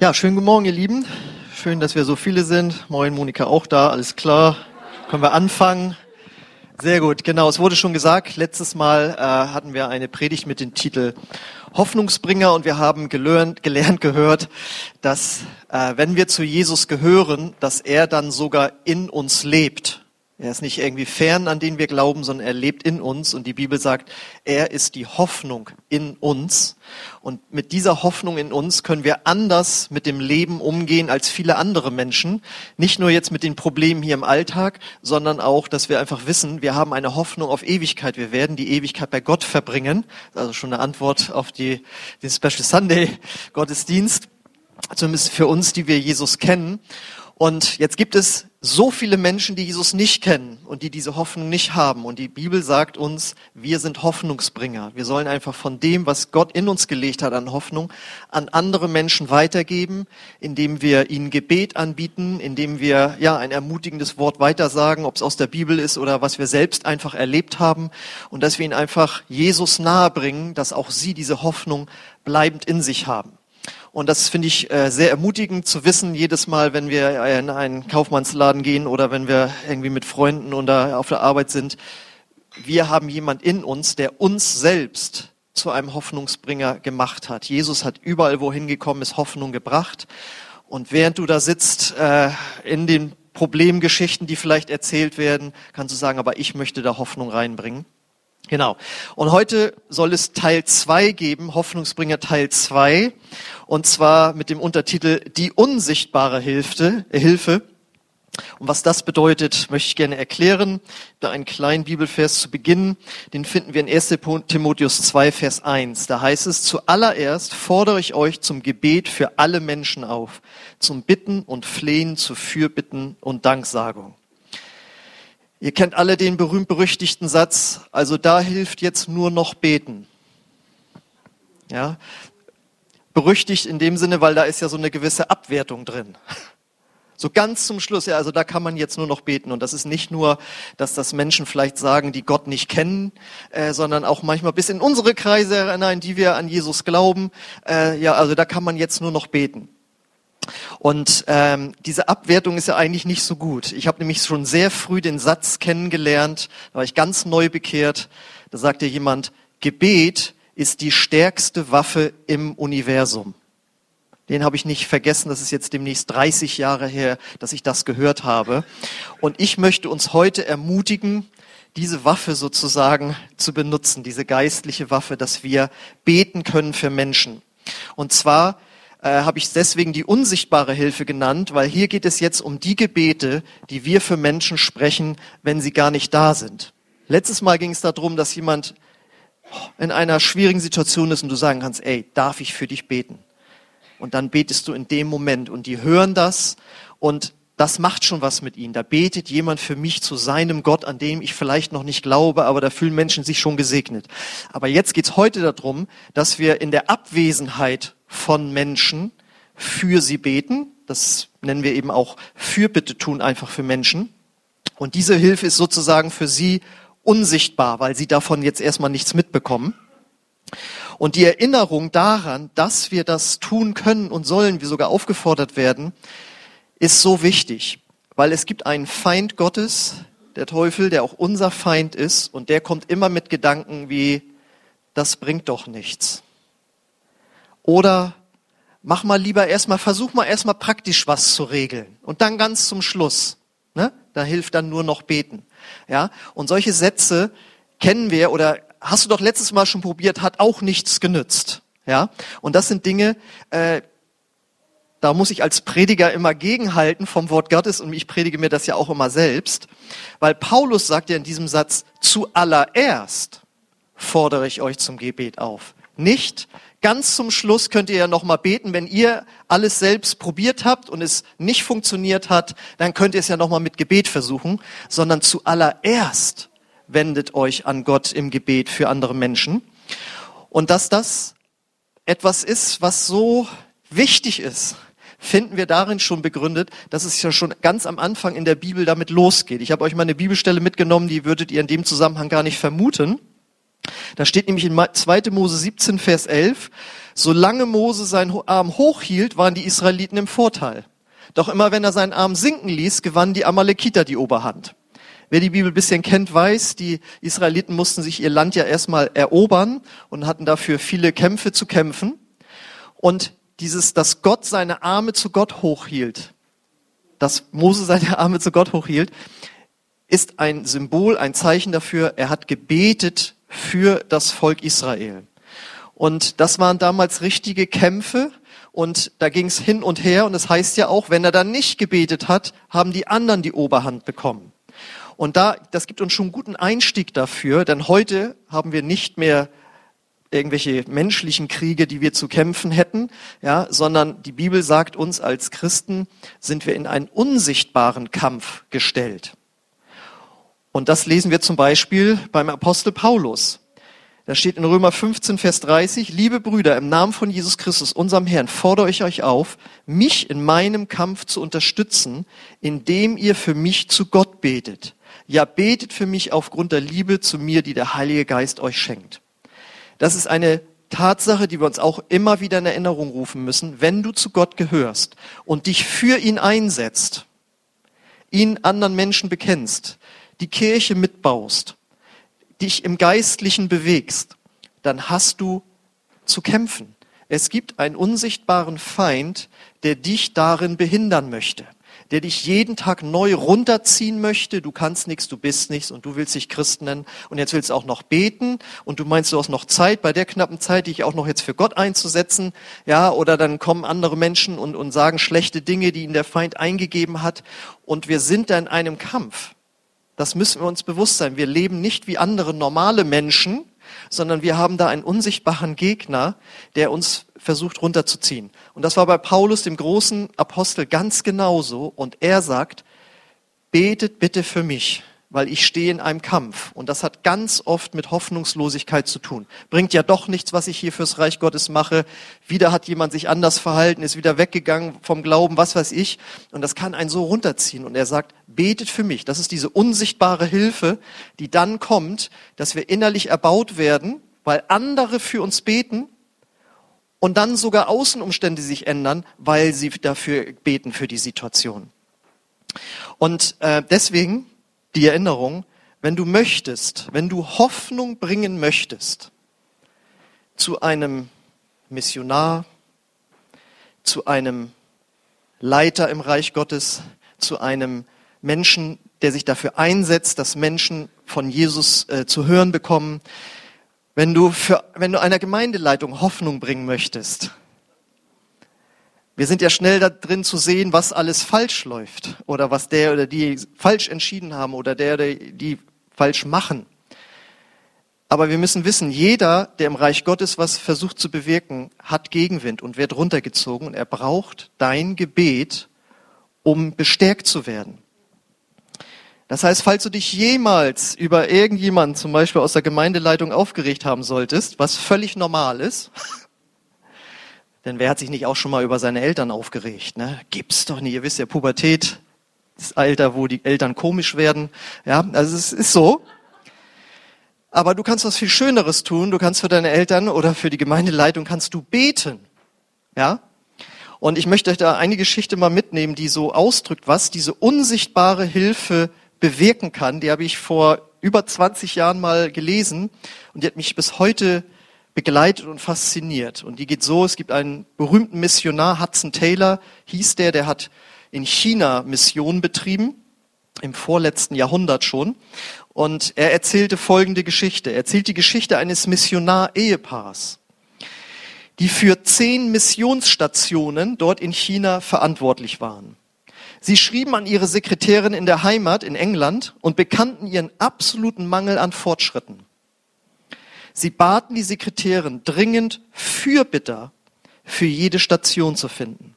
Ja, schönen guten Morgen, ihr Lieben. Schön, dass wir so viele sind. Moin, Monika auch da, alles klar. Können wir anfangen? Sehr gut, genau. Es wurde schon gesagt, letztes Mal äh, hatten wir eine Predigt mit dem Titel Hoffnungsbringer und wir haben gelernt, gelernt gehört, dass äh, wenn wir zu Jesus gehören, dass er dann sogar in uns lebt. Er ist nicht irgendwie fern, an den wir glauben, sondern er lebt in uns. Und die Bibel sagt, er ist die Hoffnung in uns. Und mit dieser Hoffnung in uns können wir anders mit dem Leben umgehen als viele andere Menschen. Nicht nur jetzt mit den Problemen hier im Alltag, sondern auch, dass wir einfach wissen, wir haben eine Hoffnung auf Ewigkeit. Wir werden die Ewigkeit bei Gott verbringen. Also schon eine Antwort auf die, den Special Sunday Gottesdienst. Zumindest für uns, die wir Jesus kennen. Und jetzt gibt es so viele Menschen, die Jesus nicht kennen und die diese Hoffnung nicht haben. Und die Bibel sagt uns, wir sind Hoffnungsbringer. Wir sollen einfach von dem, was Gott in uns gelegt hat an Hoffnung, an andere Menschen weitergeben, indem wir ihnen Gebet anbieten, indem wir ja ein ermutigendes Wort weitersagen, ob es aus der Bibel ist oder was wir selbst einfach erlebt haben. Und dass wir ihnen einfach Jesus nahebringen, dass auch sie diese Hoffnung bleibend in sich haben. Und das finde ich äh, sehr ermutigend zu wissen, jedes Mal, wenn wir in einen Kaufmannsladen gehen oder wenn wir irgendwie mit Freunden oder auf der Arbeit sind, wir haben jemand in uns, der uns selbst zu einem Hoffnungsbringer gemacht hat. Jesus hat überall, wohin gekommen ist, Hoffnung gebracht. Und während du da sitzt, äh, in den Problemgeschichten, die vielleicht erzählt werden, kannst du sagen, aber ich möchte da Hoffnung reinbringen. Genau. Und heute soll es Teil zwei geben, Hoffnungsbringer Teil zwei, Und zwar mit dem Untertitel Die unsichtbare Hilfe. Äh, Hilfe. Und was das bedeutet, möchte ich gerne erklären. Da einen kleinen Bibelvers zu Beginn. Den finden wir in 1. Timotheus 2, Vers 1. Da heißt es, zuallererst fordere ich euch zum Gebet für alle Menschen auf, zum Bitten und Flehen, zu Fürbitten und Danksagung. Ihr kennt alle den berühmt-berüchtigten Satz, also da hilft jetzt nur noch beten. Ja, berüchtigt in dem Sinne, weil da ist ja so eine gewisse Abwertung drin. So ganz zum Schluss, ja, also da kann man jetzt nur noch beten. Und das ist nicht nur, dass das Menschen vielleicht sagen, die Gott nicht kennen, äh, sondern auch manchmal bis in unsere Kreise hinein, die wir an Jesus glauben. Äh, ja, also da kann man jetzt nur noch beten. Und ähm, diese Abwertung ist ja eigentlich nicht so gut. Ich habe nämlich schon sehr früh den Satz kennengelernt, da war ich ganz neu bekehrt. Da sagte jemand, Gebet ist die stärkste Waffe im Universum. Den habe ich nicht vergessen. Das ist jetzt demnächst 30 Jahre her, dass ich das gehört habe. Und ich möchte uns heute ermutigen, diese Waffe sozusagen zu benutzen, diese geistliche Waffe, dass wir beten können für Menschen. Und zwar äh, habe ich deswegen die unsichtbare Hilfe genannt, weil hier geht es jetzt um die Gebete, die wir für Menschen sprechen, wenn sie gar nicht da sind. Letztes Mal ging es darum, dass jemand in einer schwierigen Situation ist und du sagen kannst, ey, darf ich für dich beten? Und dann betest du in dem Moment und die hören das und das macht schon was mit ihnen. Da betet jemand für mich zu seinem Gott, an dem ich vielleicht noch nicht glaube, aber da fühlen Menschen sich schon gesegnet. Aber jetzt geht's heute darum, dass wir in der Abwesenheit von Menschen für sie beten. Das nennen wir eben auch Fürbitte tun einfach für Menschen. Und diese Hilfe ist sozusagen für sie unsichtbar, weil sie davon jetzt erstmal nichts mitbekommen. Und die Erinnerung daran, dass wir das tun können und sollen, wir sogar aufgefordert werden, ist so wichtig, weil es gibt einen Feind Gottes, der Teufel, der auch unser Feind ist und der kommt immer mit Gedanken wie, das bringt doch nichts. Oder mach mal lieber erstmal, versuch mal erstmal praktisch was zu regeln und dann ganz zum Schluss. Ne? Da hilft dann nur noch beten. Ja? Und solche Sätze kennen wir oder hast du doch letztes Mal schon probiert, hat auch nichts genützt. Ja? Und das sind Dinge, äh, da muss ich als Prediger immer gegenhalten vom Wort Gottes und ich predige mir das ja auch immer selbst, weil Paulus sagt ja in diesem Satz, zuallererst fordere ich euch zum Gebet auf. Nicht ganz zum Schluss könnt ihr ja noch mal beten, wenn ihr alles selbst probiert habt und es nicht funktioniert hat, dann könnt ihr es ja noch mal mit Gebet versuchen, sondern zuallererst wendet euch an Gott im Gebet für andere Menschen. Und dass das etwas ist, was so wichtig ist, finden wir darin schon begründet, dass es ja schon ganz am Anfang in der Bibel damit losgeht. Ich habe euch mal eine Bibelstelle mitgenommen, die würdet ihr in dem Zusammenhang gar nicht vermuten. Da steht nämlich in 2. Mose 17, Vers 11, solange Mose seinen Arm hochhielt, waren die Israeliten im Vorteil. Doch immer wenn er seinen Arm sinken ließ, gewannen die Amalekiter die Oberhand. Wer die Bibel bisschen kennt, weiß, die Israeliten mussten sich ihr Land ja erstmal erobern und hatten dafür viele Kämpfe zu kämpfen. Und dieses, dass Gott seine Arme zu Gott hochhielt, dass Mose seine Arme zu Gott hochhielt, ist ein Symbol, ein Zeichen dafür, er hat gebetet für das Volk Israel. Und das waren damals richtige Kämpfe und da ging es hin und her und es das heißt ja auch, wenn er dann nicht gebetet hat, haben die anderen die Oberhand bekommen. Und da, das gibt uns schon einen guten Einstieg dafür, denn heute haben wir nicht mehr irgendwelche menschlichen Kriege, die wir zu kämpfen hätten, ja, sondern die Bibel sagt uns als Christen sind wir in einen unsichtbaren Kampf gestellt. Und das lesen wir zum Beispiel beim Apostel Paulus. Da steht in Römer 15, Vers 30, liebe Brüder, im Namen von Jesus Christus, unserem Herrn, fordere ich euch auf, mich in meinem Kampf zu unterstützen, indem ihr für mich zu Gott betet. Ja, betet für mich aufgrund der Liebe zu mir, die der Heilige Geist euch schenkt. Das ist eine Tatsache, die wir uns auch immer wieder in Erinnerung rufen müssen. Wenn du zu Gott gehörst und dich für ihn einsetzt, ihn anderen Menschen bekennst, die Kirche mitbaust, dich im Geistlichen bewegst, dann hast du zu kämpfen. Es gibt einen unsichtbaren Feind, der dich darin behindern möchte der dich jeden Tag neu runterziehen möchte. Du kannst nichts, du bist nichts und du willst dich Christ nennen und jetzt willst du auch noch beten und du meinst, du hast noch Zeit, bei der knappen Zeit, dich auch noch jetzt für Gott einzusetzen. Ja, oder dann kommen andere Menschen und, und sagen schlechte Dinge, die ihnen der Feind eingegeben hat und wir sind da in einem Kampf. Das müssen wir uns bewusst sein. Wir leben nicht wie andere normale Menschen, sondern wir haben da einen unsichtbaren Gegner, der uns versucht runterzuziehen. Und das war bei Paulus, dem großen Apostel, ganz genauso. Und er sagt, betet bitte für mich, weil ich stehe in einem Kampf. Und das hat ganz oft mit Hoffnungslosigkeit zu tun. Bringt ja doch nichts, was ich hier fürs Reich Gottes mache. Wieder hat jemand sich anders verhalten, ist wieder weggegangen vom Glauben, was weiß ich. Und das kann einen so runterziehen. Und er sagt, betet für mich. Das ist diese unsichtbare Hilfe, die dann kommt, dass wir innerlich erbaut werden, weil andere für uns beten und dann sogar Außenumstände sich ändern, weil sie dafür beten für die Situation. Und äh, deswegen die Erinnerung, wenn du möchtest, wenn du Hoffnung bringen möchtest zu einem Missionar, zu einem Leiter im Reich Gottes, zu einem Menschen, der sich dafür einsetzt, dass Menschen von Jesus äh, zu hören bekommen, wenn du, für, wenn du einer Gemeindeleitung Hoffnung bringen möchtest, wir sind ja schnell da drin zu sehen, was alles falsch läuft oder was der oder die falsch entschieden haben oder der oder die falsch machen. Aber wir müssen wissen, jeder, der im Reich Gottes was versucht zu bewirken, hat Gegenwind und wird runtergezogen und er braucht dein Gebet, um bestärkt zu werden. Das heißt, falls du dich jemals über irgendjemanden, zum Beispiel aus der Gemeindeleitung, aufgeregt haben solltest, was völlig normal ist, denn wer hat sich nicht auch schon mal über seine Eltern aufgeregt? Ne? Gibt's doch nicht. Ihr wisst ja, Pubertät, das Alter, wo die Eltern komisch werden. Ja, also es ist so. Aber du kannst was viel Schöneres tun. Du kannst für deine Eltern oder für die Gemeindeleitung kannst du beten. Ja? Und ich möchte euch da eine Geschichte mal mitnehmen, die so ausdrückt, was diese unsichtbare Hilfe bewirken kann. Die habe ich vor über 20 Jahren mal gelesen und die hat mich bis heute begleitet und fasziniert. Und die geht so, es gibt einen berühmten Missionar, Hudson Taylor hieß der, der hat in China Mission betrieben, im vorletzten Jahrhundert schon. Und er erzählte folgende Geschichte. Er erzählt die Geschichte eines Missionar-Ehepaars, die für zehn Missionsstationen dort in China verantwortlich waren. Sie schrieben an ihre Sekretärin in der Heimat in England und bekannten ihren absoluten Mangel an Fortschritten. Sie baten die Sekretärin dringend Fürbitter für jede Station zu finden.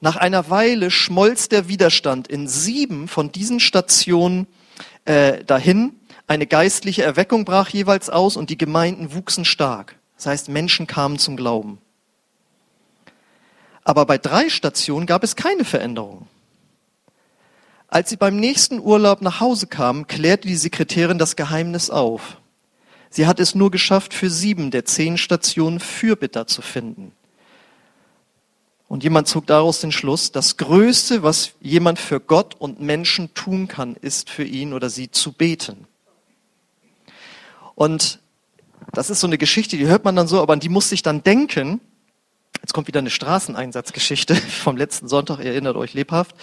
Nach einer Weile schmolz der Widerstand in sieben von diesen Stationen äh, dahin. Eine geistliche Erweckung brach jeweils aus und die Gemeinden wuchsen stark. Das heißt, Menschen kamen zum Glauben. Aber bei drei Stationen gab es keine Veränderung. Als sie beim nächsten Urlaub nach Hause kamen, klärte die Sekretärin das Geheimnis auf. Sie hat es nur geschafft, für sieben der zehn Stationen Fürbitter zu finden. Und jemand zog daraus den Schluss, das Größte, was jemand für Gott und Menschen tun kann, ist für ihn oder sie zu beten. Und das ist so eine Geschichte, die hört man dann so, aber an die musste ich dann denken. Jetzt kommt wieder eine Straßeneinsatzgeschichte vom letzten Sonntag, ihr erinnert euch lebhaft.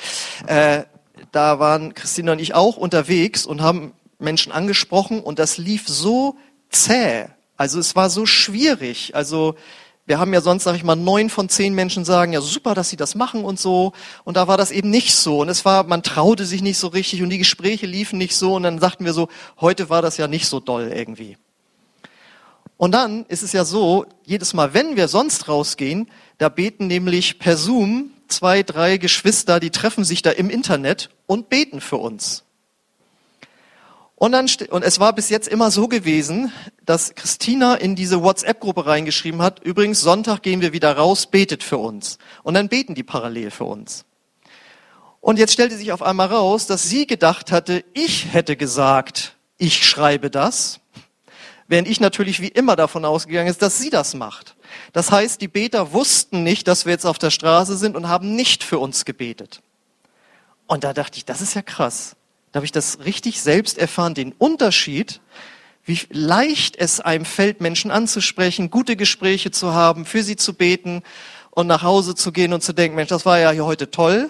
Äh, da waren Christina und ich auch unterwegs und haben Menschen angesprochen und das lief so zäh. Also es war so schwierig. Also wir haben ja sonst, sag ich mal, neun von zehn Menschen sagen, ja super, dass sie das machen und so. Und da war das eben nicht so. Und es war, man traute sich nicht so richtig und die Gespräche liefen nicht so. Und dann sagten wir so, heute war das ja nicht so doll irgendwie. Und dann ist es ja so, jedes Mal, wenn wir sonst rausgehen, da beten nämlich per Zoom zwei, drei Geschwister, die treffen sich da im Internet und beten für uns. Und, dann, und es war bis jetzt immer so gewesen, dass Christina in diese WhatsApp-Gruppe reingeschrieben hat, übrigens, Sonntag gehen wir wieder raus, betet für uns. Und dann beten die parallel für uns. Und jetzt stellte sich auf einmal raus, dass sie gedacht hatte, ich hätte gesagt, ich schreibe das, während ich natürlich wie immer davon ausgegangen ist, dass sie das macht. Das heißt, die Beter wussten nicht, dass wir jetzt auf der Straße sind und haben nicht für uns gebetet. Und da dachte ich, das ist ja krass. Da habe ich das richtig selbst erfahren, den Unterschied, wie leicht es einem fällt, Menschen anzusprechen, gute Gespräche zu haben, für sie zu beten und nach Hause zu gehen und zu denken, Mensch, das war ja hier heute toll.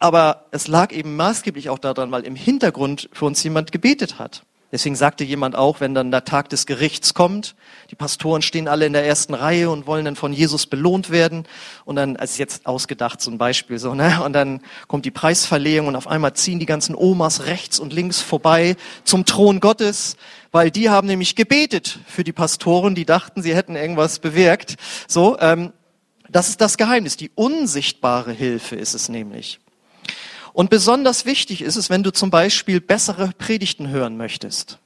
Aber es lag eben maßgeblich auch daran, weil im Hintergrund für uns jemand gebetet hat. Deswegen sagte jemand auch, wenn dann der Tag des Gerichts kommt, die Pastoren stehen alle in der ersten Reihe und wollen dann von Jesus belohnt werden. Und dann, als jetzt ausgedacht, ein Beispiel, so, ne? Und dann kommt die Preisverleihung und auf einmal ziehen die ganzen Omas rechts und links vorbei zum Thron Gottes, weil die haben nämlich gebetet für die Pastoren, die dachten, sie hätten irgendwas bewirkt. So, ähm, das ist das Geheimnis. Die unsichtbare Hilfe ist es nämlich. Und besonders wichtig ist es, wenn du zum Beispiel bessere Predigten hören möchtest.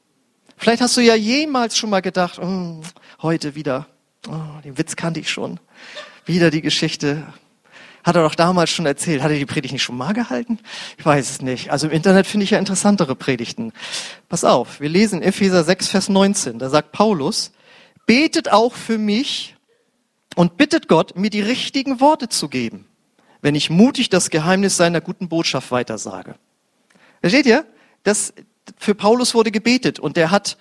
Vielleicht hast du ja jemals schon mal gedacht, oh, heute wieder, oh, den Witz kannte ich schon, wieder die Geschichte. Hat er doch damals schon erzählt. Hat er die Predigt nicht schon mal gehalten? Ich weiß es nicht. Also im Internet finde ich ja interessantere Predigten. Pass auf, wir lesen Epheser 6, Vers 19. Da sagt Paulus, betet auch für mich und bittet Gott, mir die richtigen Worte zu geben wenn ich mutig das Geheimnis seiner guten Botschaft weitersage. Versteht ihr? Das, für Paulus wurde gebetet und der hat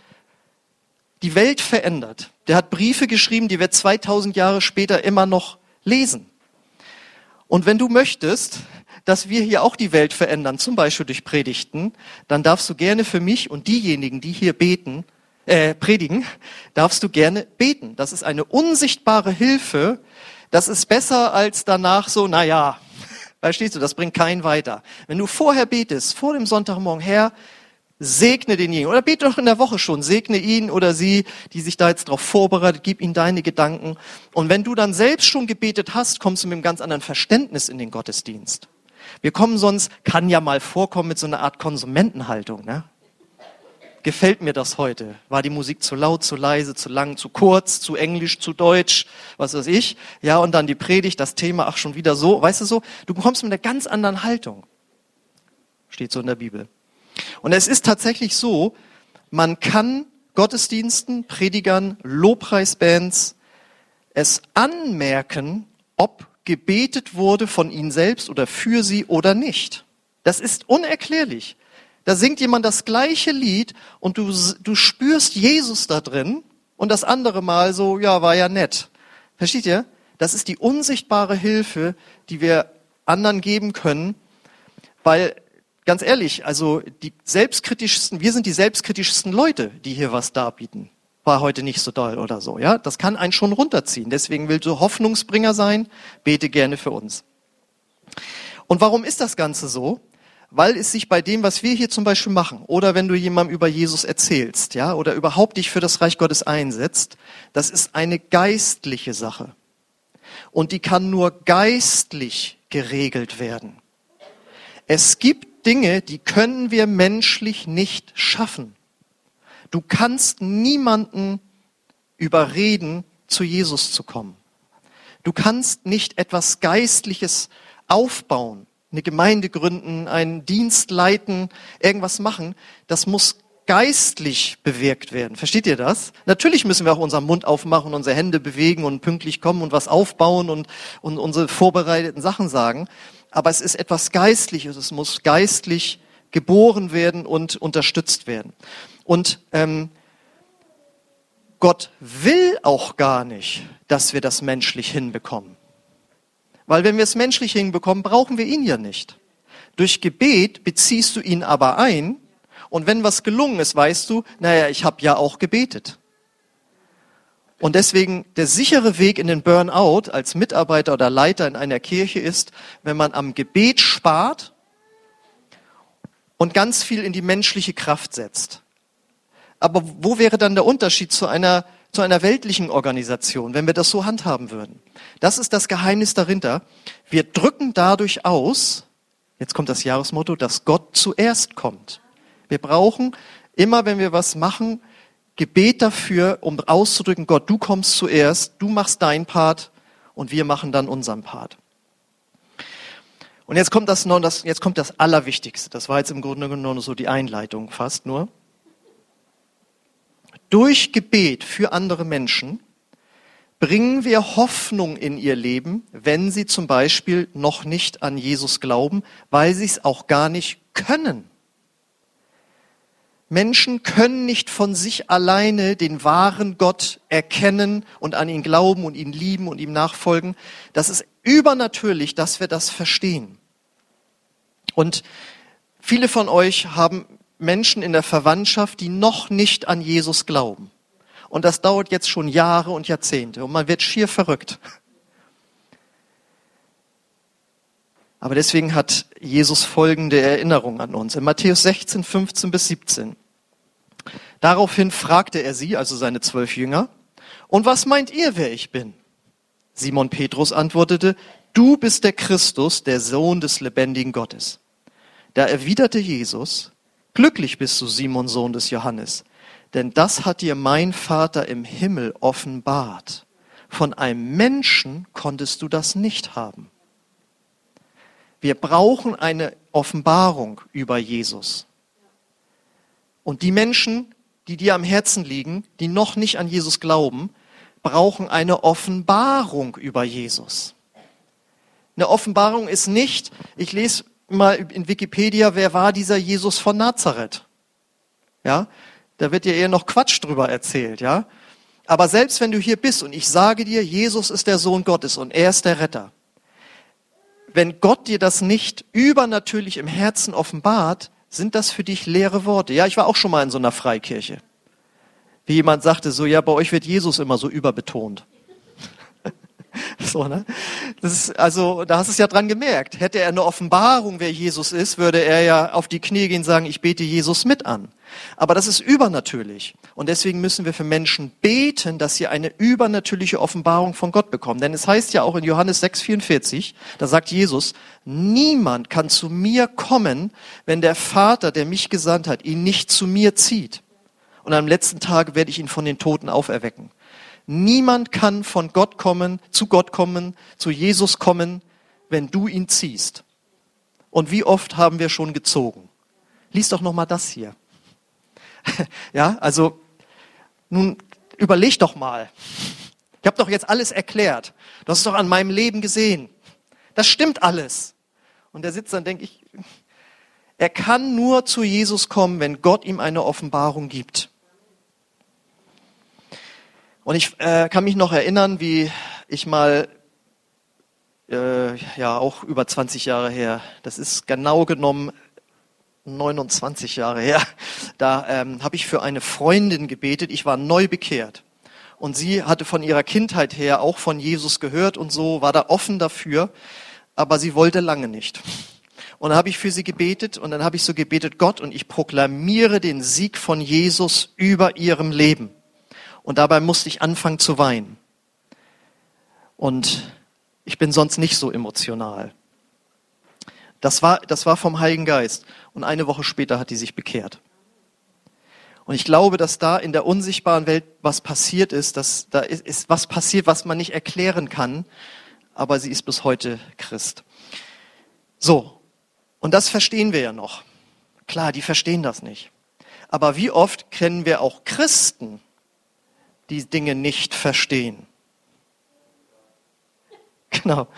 die Welt verändert. Der hat Briefe geschrieben, die wir 2000 Jahre später immer noch lesen. Und wenn du möchtest, dass wir hier auch die Welt verändern, zum Beispiel durch Predigten, dann darfst du gerne für mich und diejenigen, die hier beten, äh, predigen, darfst du gerne beten. Das ist eine unsichtbare Hilfe, das ist besser als danach so, na ja, verstehst du, das bringt keinen weiter. Wenn du vorher betest, vor dem Sonntagmorgen, Herr, segne denjenigen oder bete doch in der Woche schon, segne ihn oder sie, die sich da jetzt darauf vorbereitet, gib ihnen deine Gedanken. Und wenn du dann selbst schon gebetet hast, kommst du mit einem ganz anderen Verständnis in den Gottesdienst. Wir kommen sonst, kann ja mal vorkommen mit so einer Art Konsumentenhaltung, ne? Gefällt mir das heute? War die Musik zu laut, zu leise, zu lang, zu kurz, zu englisch, zu deutsch, was weiß ich? Ja, und dann die Predigt, das Thema, ach schon wieder so, weißt du so? Du kommst mit einer ganz anderen Haltung. Steht so in der Bibel. Und es ist tatsächlich so, man kann Gottesdiensten, Predigern, Lobpreisbands es anmerken, ob gebetet wurde von ihnen selbst oder für sie oder nicht. Das ist unerklärlich. Da singt jemand das gleiche Lied und du, du spürst Jesus da drin und das andere Mal so, ja, war ja nett. Versteht ihr? Das ist die unsichtbare Hilfe, die wir anderen geben können, weil ganz ehrlich, also die selbstkritischsten, wir sind die selbstkritischsten Leute, die hier was darbieten. War heute nicht so doll oder so, ja? Das kann einen schon runterziehen. Deswegen willst du Hoffnungsbringer sein, bete gerne für uns. Und warum ist das Ganze so? Weil es sich bei dem, was wir hier zum Beispiel machen, oder wenn du jemandem über Jesus erzählst, ja, oder überhaupt dich für das Reich Gottes einsetzt, das ist eine geistliche Sache. Und die kann nur geistlich geregelt werden. Es gibt Dinge, die können wir menschlich nicht schaffen. Du kannst niemanden überreden, zu Jesus zu kommen. Du kannst nicht etwas Geistliches aufbauen eine Gemeinde gründen, einen Dienst leiten, irgendwas machen, das muss geistlich bewirkt werden. Versteht ihr das? Natürlich müssen wir auch unseren Mund aufmachen, unsere Hände bewegen und pünktlich kommen und was aufbauen und, und unsere vorbereiteten Sachen sagen. Aber es ist etwas Geistliches. Es muss geistlich geboren werden und unterstützt werden. Und ähm, Gott will auch gar nicht, dass wir das menschlich hinbekommen. Weil wenn wir es menschlich hinbekommen, brauchen wir ihn ja nicht. Durch Gebet beziehst du ihn aber ein und wenn was gelungen ist, weißt du, naja, ich habe ja auch gebetet. Und deswegen der sichere Weg in den Burnout als Mitarbeiter oder Leiter in einer Kirche ist, wenn man am Gebet spart und ganz viel in die menschliche Kraft setzt. Aber wo wäre dann der Unterschied zu einer, zu einer weltlichen Organisation, wenn wir das so handhaben würden? Das ist das Geheimnis dahinter. Wir drücken dadurch aus, jetzt kommt das Jahresmotto, dass Gott zuerst kommt. Wir brauchen immer, wenn wir was machen, Gebet dafür, um auszudrücken, Gott, du kommst zuerst, du machst deinen Part und wir machen dann unseren Part. Und jetzt kommt das, jetzt kommt das Allerwichtigste. Das war jetzt im Grunde genommen so die Einleitung fast nur. Durch Gebet für andere Menschen bringen wir Hoffnung in ihr Leben, wenn sie zum Beispiel noch nicht an Jesus glauben, weil sie es auch gar nicht können. Menschen können nicht von sich alleine den wahren Gott erkennen und an ihn glauben und ihn lieben und ihm nachfolgen. Das ist übernatürlich, dass wir das verstehen. Und viele von euch haben Menschen in der Verwandtschaft, die noch nicht an Jesus glauben. Und das dauert jetzt schon Jahre und Jahrzehnte und man wird schier verrückt. Aber deswegen hat Jesus folgende Erinnerung an uns. In Matthäus 16, 15 bis 17. Daraufhin fragte er sie, also seine zwölf Jünger, und was meint ihr, wer ich bin? Simon Petrus antwortete, du bist der Christus, der Sohn des lebendigen Gottes. Da erwiderte Jesus, glücklich bist du, Simon, Sohn des Johannes, denn das hat dir mein Vater im Himmel offenbart. Von einem Menschen konntest du das nicht haben. Wir brauchen eine Offenbarung über Jesus. Und die Menschen, die dir am Herzen liegen, die noch nicht an Jesus glauben, brauchen eine Offenbarung über Jesus. Eine Offenbarung ist nicht, ich lese mal in Wikipedia, wer war dieser Jesus von Nazareth? Ja, da wird dir eher noch Quatsch drüber erzählt, ja. Aber selbst wenn du hier bist und ich sage dir, Jesus ist der Sohn Gottes und er ist der Retter, wenn Gott dir das nicht übernatürlich im Herzen offenbart, sind das für dich leere Worte? Ja, ich war auch schon mal in so einer Freikirche. Wie jemand sagte, so, ja, bei euch wird Jesus immer so überbetont. so, ne? Das ist, also, da hast du es ja dran gemerkt. Hätte er eine Offenbarung, wer Jesus ist, würde er ja auf die Knie gehen und sagen, ich bete Jesus mit an. Aber das ist übernatürlich. Und deswegen müssen wir für Menschen beten, dass sie eine übernatürliche Offenbarung von Gott bekommen. Denn es heißt ja auch in Johannes 6,44, da sagt Jesus, niemand kann zu mir kommen, wenn der Vater, der mich gesandt hat, ihn nicht zu mir zieht. Und am letzten Tag werde ich ihn von den Toten auferwecken. Niemand kann von Gott kommen, zu Gott kommen, zu Jesus kommen, wenn du ihn ziehst. Und wie oft haben wir schon gezogen? Lies doch noch mal das hier. ja, also nun überleg doch mal. Ich habe doch jetzt alles erklärt. Du hast doch an meinem Leben gesehen. Das stimmt alles. Und der sitzt dann, denke ich, er kann nur zu Jesus kommen, wenn Gott ihm eine Offenbarung gibt. Und ich äh, kann mich noch erinnern, wie ich mal, äh, ja auch über 20 Jahre her, das ist genau genommen 29 Jahre her, da ähm, habe ich für eine Freundin gebetet. Ich war neu bekehrt. Und sie hatte von ihrer Kindheit her auch von Jesus gehört und so, war da offen dafür, aber sie wollte lange nicht. Und dann habe ich für sie gebetet und dann habe ich so gebetet, Gott, und ich proklamiere den Sieg von Jesus über ihrem Leben. Und dabei musste ich anfangen zu weinen. Und ich bin sonst nicht so emotional. Das war, das war vom Heiligen Geist. Und eine Woche später hat die sich bekehrt. Und ich glaube, dass da in der unsichtbaren Welt was passiert ist, dass da ist, ist was passiert, was man nicht erklären kann, aber sie ist bis heute Christ. So. Und das verstehen wir ja noch. Klar, die verstehen das nicht. Aber wie oft kennen wir auch Christen, die Dinge nicht verstehen? Genau.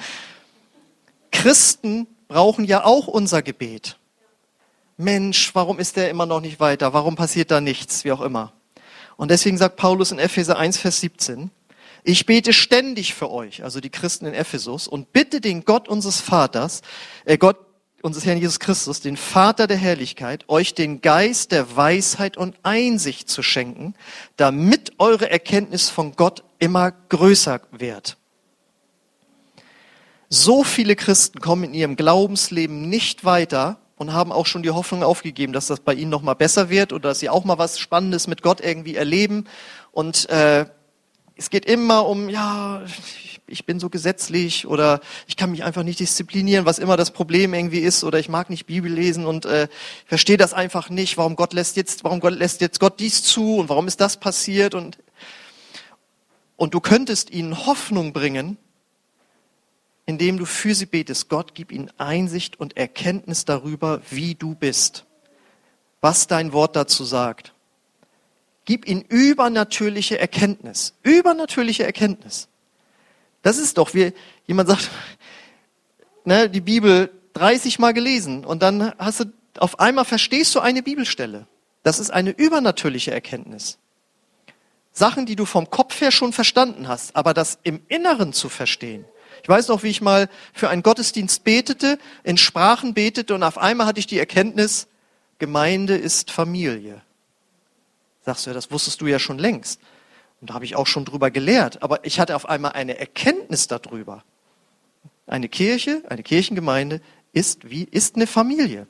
Christen brauchen ja auch unser Gebet. Mensch, warum ist der immer noch nicht weiter? Warum passiert da nichts? Wie auch immer. Und deswegen sagt Paulus in Epheser 1, Vers 17, ich bete ständig für euch, also die Christen in Ephesus, und bitte den Gott unseres Vaters, äh Gott unseres Herrn Jesus Christus, den Vater der Herrlichkeit, euch den Geist der Weisheit und Einsicht zu schenken, damit eure Erkenntnis von Gott immer größer wird. So viele Christen kommen in ihrem Glaubensleben nicht weiter und haben auch schon die Hoffnung aufgegeben, dass das bei ihnen noch mal besser wird oder dass sie auch mal was Spannendes mit Gott irgendwie erleben und äh, es geht immer um, ja, ich bin so gesetzlich oder ich kann mich einfach nicht disziplinieren, was immer das Problem irgendwie ist oder ich mag nicht Bibel lesen und äh, verstehe das einfach nicht, warum Gott lässt jetzt, warum Gott lässt jetzt Gott dies zu und warum ist das passiert und und du könntest ihnen Hoffnung bringen, indem du für sie betest. Gott gib ihnen Einsicht und Erkenntnis darüber, wie du bist, was dein Wort dazu sagt. Gib ihnen übernatürliche Erkenntnis. Übernatürliche Erkenntnis. Das ist doch, wie jemand sagt, ne, die Bibel 30 Mal gelesen und dann hast du, auf einmal verstehst du eine Bibelstelle. Das ist eine übernatürliche Erkenntnis. Sachen, die du vom Kopf her schon verstanden hast, aber das im Inneren zu verstehen. Ich weiß noch, wie ich mal für einen Gottesdienst betete, in Sprachen betete und auf einmal hatte ich die Erkenntnis, Gemeinde ist Familie. Sagst du, ja, das wusstest du ja schon längst. Und da habe ich auch schon drüber gelehrt. Aber ich hatte auf einmal eine Erkenntnis darüber. Eine Kirche, eine Kirchengemeinde ist wie, ist eine Familie.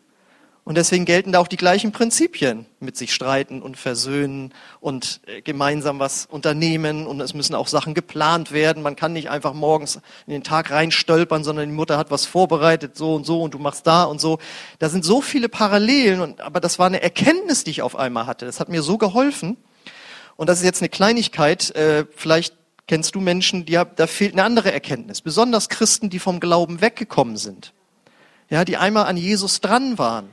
Und deswegen gelten da auch die gleichen Prinzipien. Mit sich streiten und versöhnen und äh, gemeinsam was unternehmen. Und es müssen auch Sachen geplant werden. Man kann nicht einfach morgens in den Tag reinstolpern, sondern die Mutter hat was vorbereitet, so und so, und du machst da und so. Da sind so viele Parallelen. Und, aber das war eine Erkenntnis, die ich auf einmal hatte. Das hat mir so geholfen. Und das ist jetzt eine Kleinigkeit. Äh, vielleicht kennst du Menschen, die, da fehlt eine andere Erkenntnis. Besonders Christen, die vom Glauben weggekommen sind. Ja, die einmal an Jesus dran waren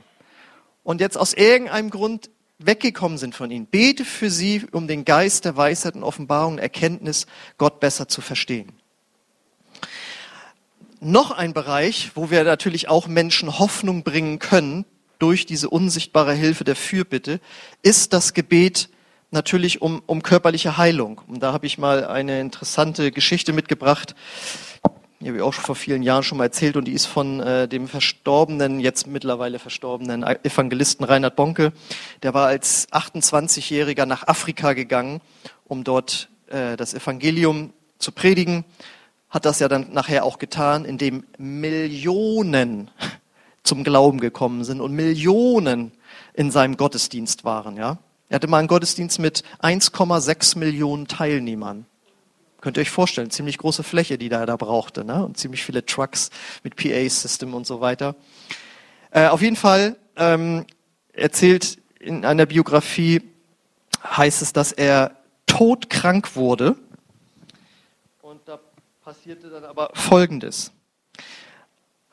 und jetzt aus irgendeinem Grund weggekommen sind von ihnen. Bete für sie, um den Geist der Weisheit und Offenbarung und Erkenntnis, Gott besser zu verstehen. Noch ein Bereich, wo wir natürlich auch Menschen Hoffnung bringen können durch diese unsichtbare Hilfe der Fürbitte, ist das Gebet natürlich um, um körperliche Heilung. Und da habe ich mal eine interessante Geschichte mitgebracht die habe ich auch schon vor vielen Jahren schon mal erzählt und die ist von äh, dem verstorbenen, jetzt mittlerweile verstorbenen Evangelisten Reinhard Bonke. Der war als 28-Jähriger nach Afrika gegangen, um dort äh, das Evangelium zu predigen. Hat das ja dann nachher auch getan, indem Millionen zum Glauben gekommen sind und Millionen in seinem Gottesdienst waren. Ja, er hatte mal einen Gottesdienst mit 1,6 Millionen Teilnehmern. Könnt ihr euch vorstellen, ziemlich große Fläche, die da da brauchte, ne? und ziemlich viele Trucks mit PA-System und so weiter. Äh, auf jeden Fall ähm, erzählt in einer Biografie, heißt es, dass er todkrank wurde. Und da passierte dann aber Folgendes.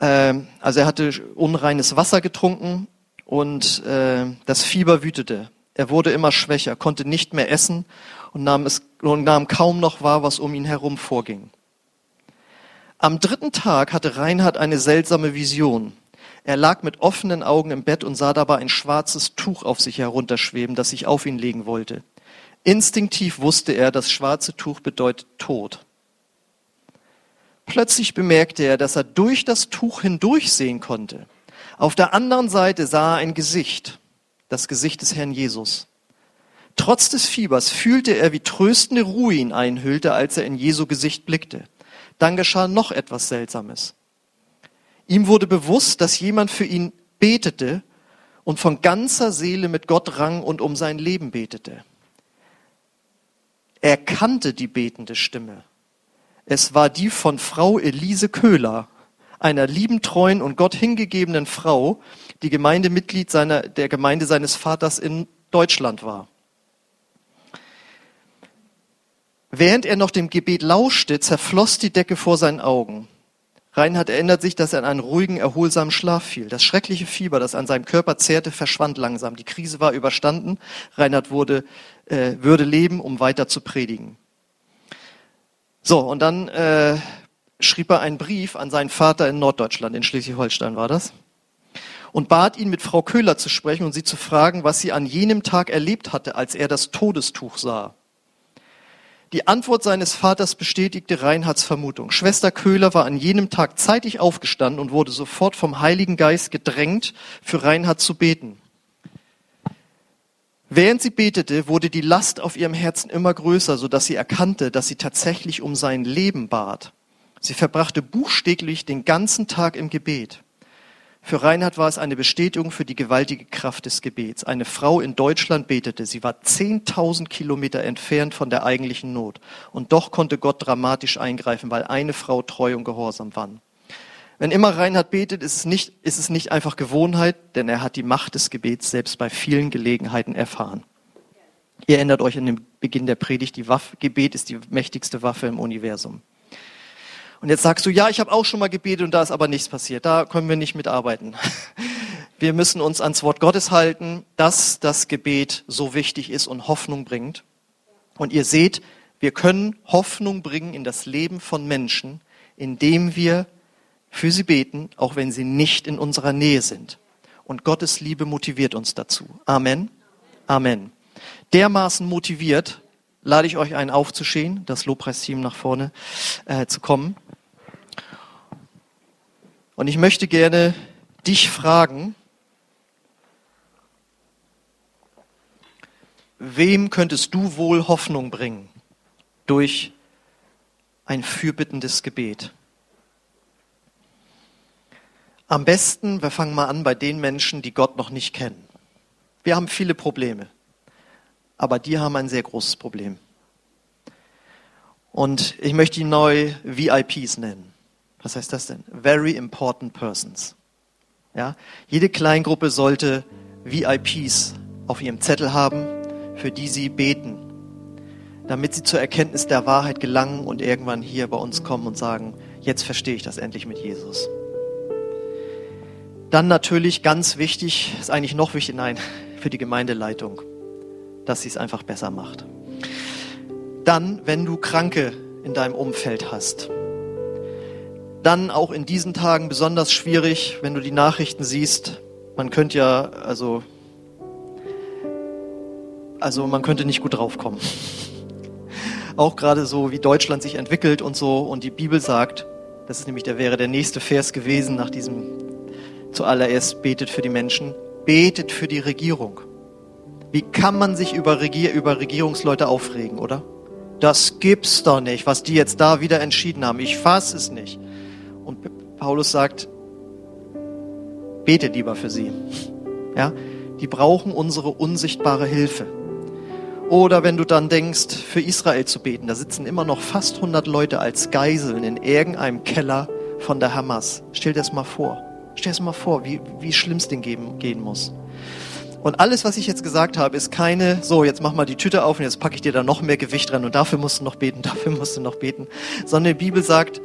Ähm, also er hatte unreines Wasser getrunken und äh, das Fieber wütete. Er wurde immer schwächer, konnte nicht mehr essen und nahm, es, und nahm kaum noch wahr, was um ihn herum vorging. Am dritten Tag hatte Reinhard eine seltsame Vision. Er lag mit offenen Augen im Bett und sah dabei ein schwarzes Tuch auf sich herunterschweben, das sich auf ihn legen wollte. Instinktiv wusste er, das schwarze Tuch bedeutet Tod. Plötzlich bemerkte er, dass er durch das Tuch hindurchsehen konnte. Auf der anderen Seite sah er ein Gesicht, das Gesicht des Herrn Jesus. Trotz des Fiebers fühlte er, wie tröstende Ruhe ihn einhüllte, als er in Jesu Gesicht blickte. Dann geschah noch etwas Seltsames. Ihm wurde bewusst, dass jemand für ihn betete und von ganzer Seele mit Gott rang und um sein Leben betete. Er kannte die betende Stimme. Es war die von Frau Elise Köhler, einer lieben, treuen und Gott hingegebenen Frau, die Gemeindemitglied seiner, der Gemeinde seines Vaters in Deutschland war. Während er noch dem Gebet lauschte, zerfloss die Decke vor seinen Augen. Reinhard erinnert sich, dass er in einen ruhigen, erholsamen Schlaf fiel. Das schreckliche Fieber, das an seinem Körper zehrte, verschwand langsam. Die Krise war überstanden. Reinhard wurde, äh, würde leben, um weiter zu predigen. So, und dann äh, schrieb er einen Brief an seinen Vater in Norddeutschland, in Schleswig-Holstein war das, und bat ihn, mit Frau Köhler zu sprechen und sie zu fragen, was sie an jenem Tag erlebt hatte, als er das Todestuch sah. Die Antwort seines Vaters bestätigte Reinhards Vermutung. Schwester Köhler war an jenem Tag zeitig aufgestanden und wurde sofort vom Heiligen Geist gedrängt, für Reinhard zu beten. Während sie betete, wurde die Last auf ihrem Herzen immer größer, so dass sie erkannte, dass sie tatsächlich um sein Leben bat. Sie verbrachte buchstäblich den ganzen Tag im Gebet. Für Reinhard war es eine Bestätigung für die gewaltige Kraft des Gebets. Eine Frau in Deutschland betete. Sie war 10.000 Kilometer entfernt von der eigentlichen Not. Und doch konnte Gott dramatisch eingreifen, weil eine Frau treu und gehorsam war. Wenn immer Reinhard betet, ist es, nicht, ist es nicht einfach Gewohnheit, denn er hat die Macht des Gebets selbst bei vielen Gelegenheiten erfahren. Ihr erinnert euch an den Beginn der Predigt, die Waffe, Gebet ist die mächtigste Waffe im Universum. Und jetzt sagst du, ja, ich habe auch schon mal gebetet und da ist aber nichts passiert. Da können wir nicht mitarbeiten. Wir müssen uns ans Wort Gottes halten, dass das Gebet so wichtig ist und Hoffnung bringt. Und ihr seht, wir können Hoffnung bringen in das Leben von Menschen, indem wir für sie beten, auch wenn sie nicht in unserer Nähe sind. Und Gottes Liebe motiviert uns dazu. Amen. Amen. Dermaßen motiviert, lade ich euch ein, aufzustehen, das Lobpreisteam nach vorne äh, zu kommen. Und ich möchte gerne dich fragen, wem könntest du wohl Hoffnung bringen durch ein fürbittendes Gebet? Am besten, wir fangen mal an bei den Menschen, die Gott noch nicht kennen. Wir haben viele Probleme, aber die haben ein sehr großes Problem. Und ich möchte ihn neu VIPs nennen. Was heißt das denn? Very important persons. Ja? Jede Kleingruppe sollte VIPs auf ihrem Zettel haben, für die sie beten, damit sie zur Erkenntnis der Wahrheit gelangen und irgendwann hier bei uns kommen und sagen, jetzt verstehe ich das endlich mit Jesus. Dann natürlich ganz wichtig, ist eigentlich noch wichtig, nein, für die Gemeindeleitung, dass sie es einfach besser macht. Dann, wenn du Kranke in deinem Umfeld hast, dann auch in diesen Tagen besonders schwierig, wenn du die Nachrichten siehst. Man könnte ja, also, also man könnte nicht gut draufkommen. Auch gerade so, wie Deutschland sich entwickelt und so. Und die Bibel sagt, das ist nämlich, der wäre der nächste Vers gewesen nach diesem zuallererst betet für die Menschen, betet für die Regierung. Wie kann man sich über, Regier über Regierungsleute aufregen, oder? Das gibt's doch nicht, was die jetzt da wieder entschieden haben. Ich fass es nicht. Und Paulus sagt, bete lieber für sie. Ja, die brauchen unsere unsichtbare Hilfe. Oder wenn du dann denkst, für Israel zu beten, da sitzen immer noch fast 100 Leute als Geiseln in irgendeinem Keller von der Hamas. Stell dir das mal vor. Stell dir das mal vor, wie, wie schlimm es denen geben, gehen muss. Und alles, was ich jetzt gesagt habe, ist keine, so, jetzt mach mal die Tüte auf und jetzt packe ich dir da noch mehr Gewicht dran und dafür musst du noch beten, dafür musst du noch beten. Sondern die Bibel sagt,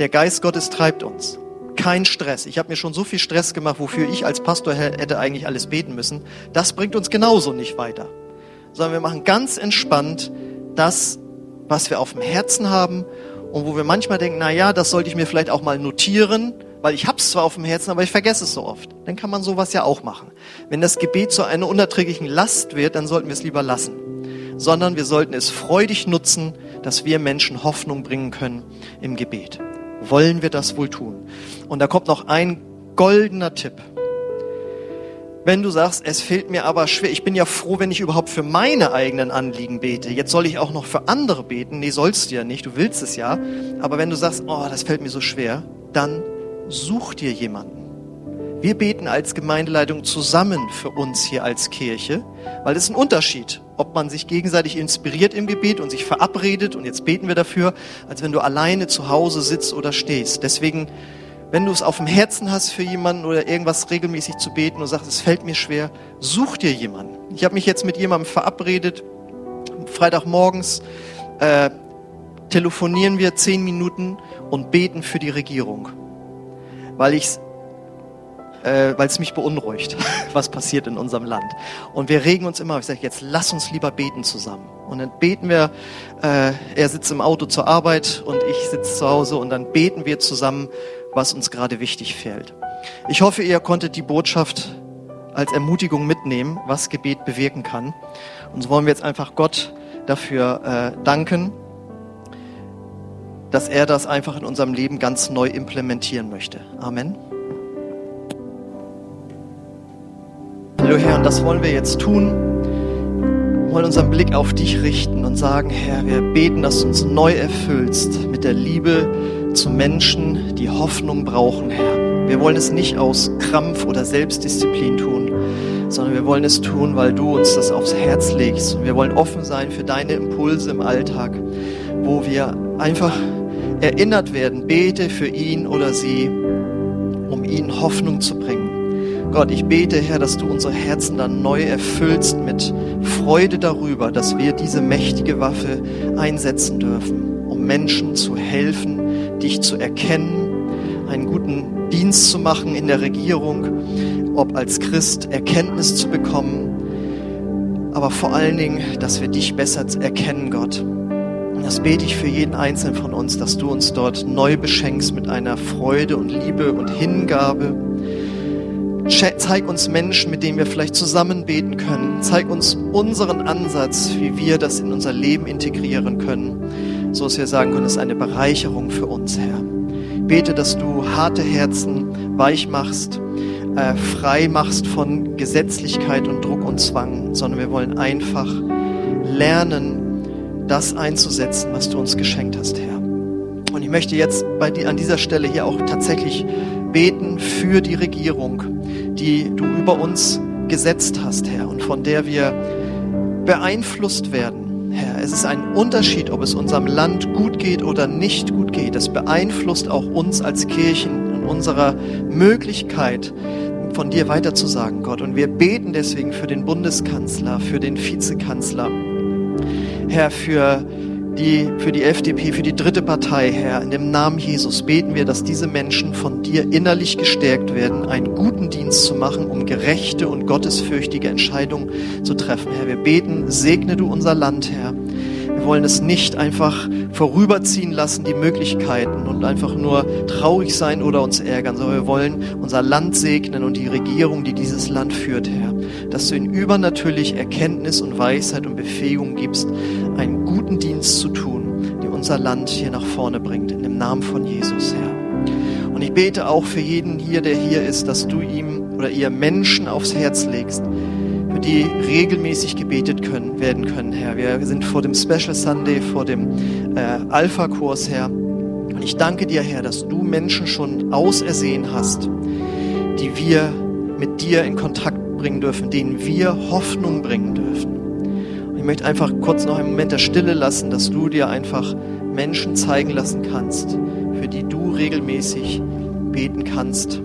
der Geist Gottes treibt uns. Kein Stress. Ich habe mir schon so viel Stress gemacht, wofür ich als Pastor hätte eigentlich alles beten müssen. Das bringt uns genauso nicht weiter. Sondern wir machen ganz entspannt das, was wir auf dem Herzen haben und wo wir manchmal denken, na ja, das sollte ich mir vielleicht auch mal notieren, weil ich hab's zwar auf dem Herzen, aber ich vergesse es so oft. Dann kann man sowas ja auch machen. Wenn das Gebet zu einer unerträglichen Last wird, dann sollten wir es lieber lassen. Sondern wir sollten es freudig nutzen, dass wir Menschen Hoffnung bringen können im Gebet wollen wir das wohl tun. Und da kommt noch ein goldener Tipp. Wenn du sagst, es fehlt mir aber schwer, ich bin ja froh, wenn ich überhaupt für meine eigenen Anliegen bete. Jetzt soll ich auch noch für andere beten. Nee, sollst du ja nicht, du willst es ja. Aber wenn du sagst, oh, das fällt mir so schwer, dann such dir jemanden. Wir beten als Gemeindeleitung zusammen für uns hier als Kirche, weil es ein Unterschied, ob man sich gegenseitig inspiriert im Gebet und sich verabredet und jetzt beten wir dafür, als wenn du alleine zu Hause sitzt oder stehst. Deswegen, wenn du es auf dem Herzen hast für jemanden oder irgendwas regelmäßig zu beten und sagst, es fällt mir schwer, such dir jemanden. Ich habe mich jetzt mit jemandem verabredet, Freitagmorgens, äh, telefonieren wir zehn Minuten und beten für die Regierung, weil ich äh, weil es mich beunruhigt, was passiert in unserem Land. Und wir regen uns immer, ich sage, jetzt lass uns lieber beten zusammen. Und dann beten wir, äh, er sitzt im Auto zur Arbeit und ich sitze zu Hause und dann beten wir zusammen, was uns gerade wichtig fällt. Ich hoffe, ihr konntet die Botschaft als Ermutigung mitnehmen, was Gebet bewirken kann. Und so wollen wir jetzt einfach Gott dafür äh, danken, dass er das einfach in unserem Leben ganz neu implementieren möchte. Amen. Herr, und das wollen wir jetzt tun. Wir wollen unseren Blick auf dich richten und sagen, Herr, wir beten, dass du uns neu erfüllst mit der Liebe zu Menschen, die Hoffnung brauchen, Herr. Wir wollen es nicht aus Krampf oder Selbstdisziplin tun, sondern wir wollen es tun, weil du uns das aufs Herz legst. Und wir wollen offen sein für deine Impulse im Alltag, wo wir einfach erinnert werden, bete für ihn oder sie, um ihnen Hoffnung zu bringen. Gott, ich bete, Herr, dass du unsere Herzen dann neu erfüllst mit Freude darüber, dass wir diese mächtige Waffe einsetzen dürfen, um Menschen zu helfen, dich zu erkennen, einen guten Dienst zu machen in der Regierung, ob als Christ Erkenntnis zu bekommen, aber vor allen Dingen, dass wir dich besser erkennen, Gott. Das bete ich für jeden Einzelnen von uns, dass du uns dort neu beschenkst mit einer Freude und Liebe und Hingabe Zeig uns Menschen, mit denen wir vielleicht zusammen beten können. Zeig uns unseren Ansatz, wie wir das in unser Leben integrieren können, so dass wir sagen können, es ist eine Bereicherung für uns, Herr. Bete, dass du harte Herzen weich machst, äh, frei machst von Gesetzlichkeit und Druck und Zwang, sondern wir wollen einfach lernen, das einzusetzen, was du uns geschenkt hast, Herr. Und ich möchte jetzt bei dir an dieser Stelle hier auch tatsächlich beten für die Regierung, die du über uns gesetzt hast, Herr, und von der wir beeinflusst werden. Herr, es ist ein Unterschied, ob es unserem Land gut geht oder nicht gut geht. Es beeinflusst auch uns als Kirchen und unserer Möglichkeit, von dir weiterzusagen, Gott. Und wir beten deswegen für den Bundeskanzler, für den Vizekanzler, Herr, für die, für die FDP, für die dritte Partei, Herr. In dem Namen Jesus beten wir, dass diese Menschen von dir innerlich gestärkt werden, einen guten Dienst zu machen, um gerechte und gottesfürchtige Entscheidungen zu treffen. Herr, wir beten, segne du unser Land, Herr. Wir wollen es nicht einfach vorüberziehen lassen, die Möglichkeiten und einfach nur traurig sein oder uns ärgern, sondern wir wollen unser Land segnen und die Regierung, die dieses Land führt, Herr. Dass du ihnen übernatürlich Erkenntnis und Weisheit und Befähigung gibst, einen guten Dienst zu tun, der unser Land hier nach vorne bringt, in dem Namen von Jesus, Herr. Und ich bete auch für jeden hier, der hier ist, dass du ihm oder ihr Menschen aufs Herz legst, für die regelmäßig gebetet können, werden können, Herr. Wir sind vor dem Special Sunday, vor dem äh, Alpha-Kurs, Herr. Und ich danke dir, Herr, dass du Menschen schon ausersehen hast, die wir mit dir in Kontakt bringen dürfen, denen wir Hoffnung bringen dürfen. Möchte einfach kurz noch einen Moment der Stille lassen, dass du dir einfach Menschen zeigen lassen kannst, für die du regelmäßig beten kannst,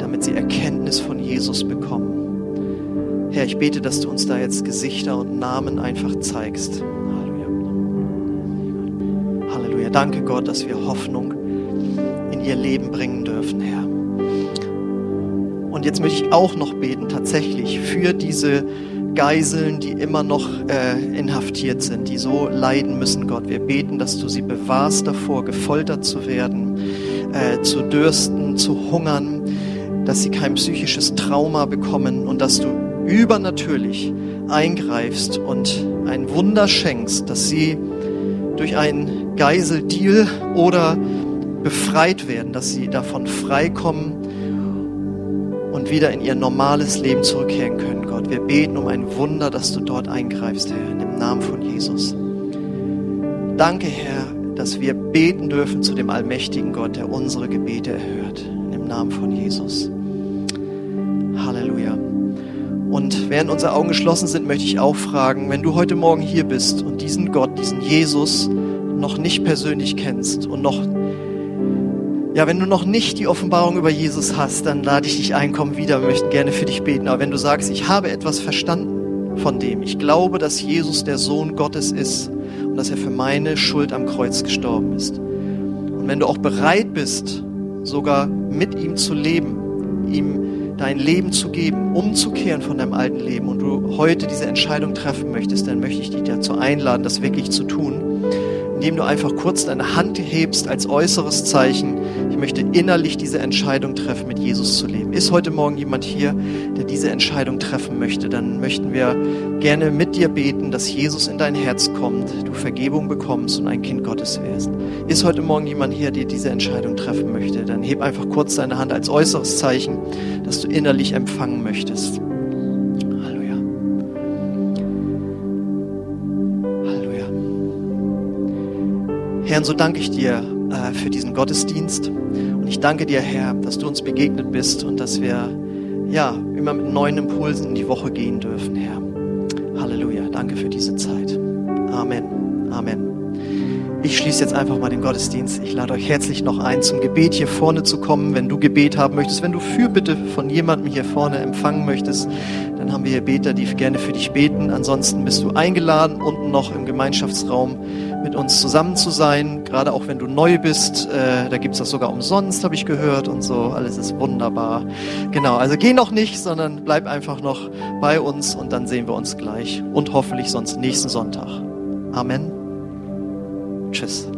damit sie Erkenntnis von Jesus bekommen. Herr, ich bete, dass du uns da jetzt Gesichter und Namen einfach zeigst. Halleluja. Halleluja. Danke Gott, dass wir Hoffnung in ihr Leben bringen dürfen, Herr. Und jetzt möchte ich auch noch beten, tatsächlich, für diese Geiseln, die immer noch äh, inhaftiert sind, die so leiden müssen, Gott. Wir beten, dass du sie bewahrst davor, gefoltert zu werden, äh, zu dürsten, zu hungern, dass sie kein psychisches Trauma bekommen und dass du übernatürlich eingreifst und ein Wunder schenkst, dass sie durch einen Geiseldeal oder befreit werden, dass sie davon freikommen und wieder in ihr normales Leben zurückkehren können, Gott. Wir beten um ein Wunder, dass du dort eingreifst, Herr, in dem Namen von Jesus. Danke, Herr, dass wir beten dürfen zu dem allmächtigen Gott, der unsere Gebete erhört. Dem Namen von Jesus. Halleluja. Und während unsere Augen geschlossen sind, möchte ich auch fragen, wenn du heute Morgen hier bist und diesen Gott, diesen Jesus noch nicht persönlich kennst und noch, ja, wenn du noch nicht die Offenbarung über Jesus hast, dann lade ich dich ein, komm wieder, wir möchten gerne für dich beten. Aber wenn du sagst, ich habe etwas verstanden von dem, ich glaube, dass Jesus der Sohn Gottes ist und dass er für meine Schuld am Kreuz gestorben ist. Und wenn du auch bereit bist, sogar mit ihm zu leben, ihm dein Leben zu geben, umzukehren von deinem alten Leben und du heute diese Entscheidung treffen möchtest, dann möchte ich dich dazu einladen, das wirklich zu tun indem du einfach kurz deine Hand hebst als äußeres Zeichen. Möchte innerlich diese Entscheidung treffen, mit Jesus zu leben. Ist heute Morgen jemand hier, der diese Entscheidung treffen möchte? Dann möchten wir gerne mit dir beten, dass Jesus in dein Herz kommt, du Vergebung bekommst und ein Kind Gottes wirst. Ist heute Morgen jemand hier, der diese Entscheidung treffen möchte? Dann heb einfach kurz deine Hand als äußeres Zeichen, dass du innerlich empfangen möchtest. Herr, so danke ich dir äh, für diesen Gottesdienst. Und ich danke dir, Herr, dass du uns begegnet bist und dass wir ja immer mit neuen Impulsen in die Woche gehen dürfen, Herr. Halleluja. Danke für diese Zeit. Amen. Amen. Ich schließe jetzt einfach mal den Gottesdienst. Ich lade euch herzlich noch ein, zum Gebet hier vorne zu kommen, wenn du Gebet haben möchtest. Wenn du Fürbitte von jemandem hier vorne empfangen möchtest, dann haben wir hier Beter, die gerne für dich beten. Ansonsten bist du eingeladen, unten noch im Gemeinschaftsraum mit uns zusammen zu sein. Gerade auch wenn du neu bist, äh, da gibt's das sogar umsonst, habe ich gehört und so. Alles ist wunderbar. Genau, also geh noch nicht, sondern bleib einfach noch bei uns und dann sehen wir uns gleich und hoffentlich sonst nächsten Sonntag. Amen. Tschüss.